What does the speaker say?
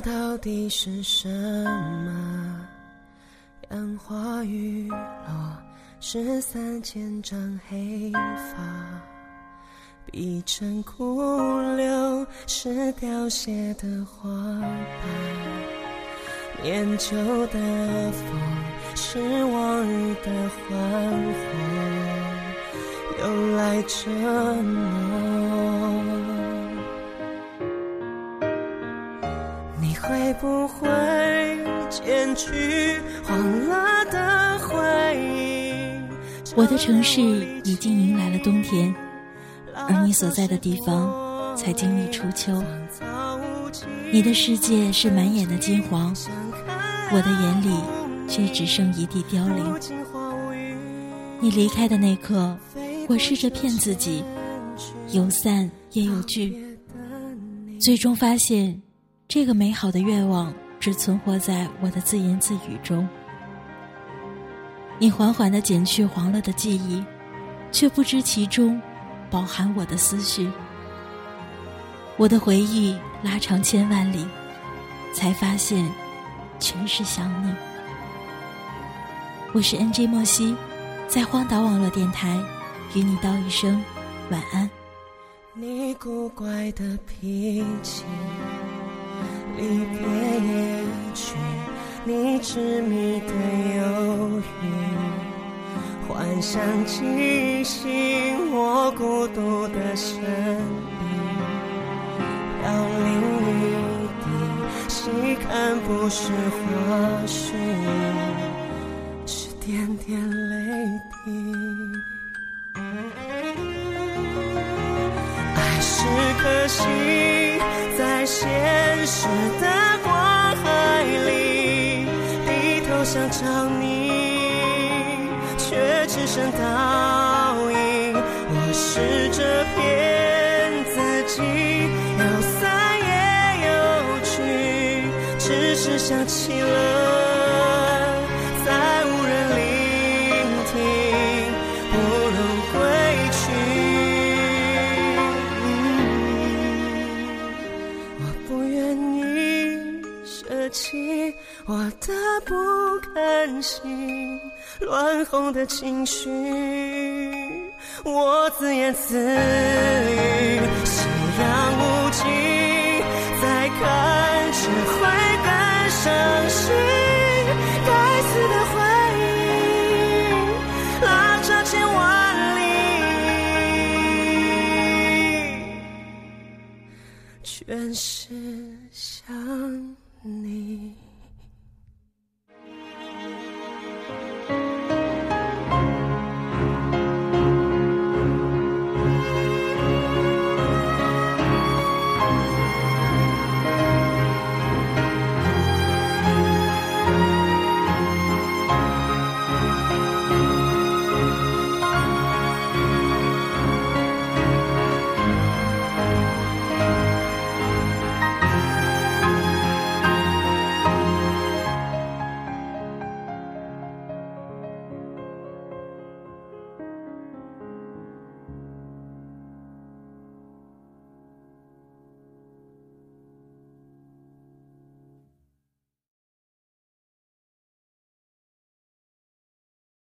到底是什么？杨花雨落，失散千丈黑发，碧城枯柳是凋谢的花瓣，念旧的风是往日的欢呼，又来折磨。不会剪去黄了的回忆？我的城市已经迎来了冬天，而你所在的地方才经历初秋。你的世界是满眼的金黄，我的眼里却只剩一地凋零。你离开的那刻，我试着骗自己，有散也有聚，最终发现。这个美好的愿望只存活在我的自言自语中。你缓缓地剪去黄了的记忆，却不知其中饱含我的思绪。我的回忆拉长千万里，才发现全是想你。我是 NJ 莫西，在荒岛网络电台与你道一声晚安。你古怪的脾气。离别也去，你执迷的犹豫，幻想惊醒我孤独的身影。飘零一地，细看不是花絮，是点点泪滴。爱是颗星，时的光海里低头想找你，却只剩倒影。我试着骗自己，有散也有去，只是想起了，起我的不甘心，乱哄的情绪，我自言自语，夕阳无尽，再看只会更伤心。该死的回忆，拉着千万里，全是。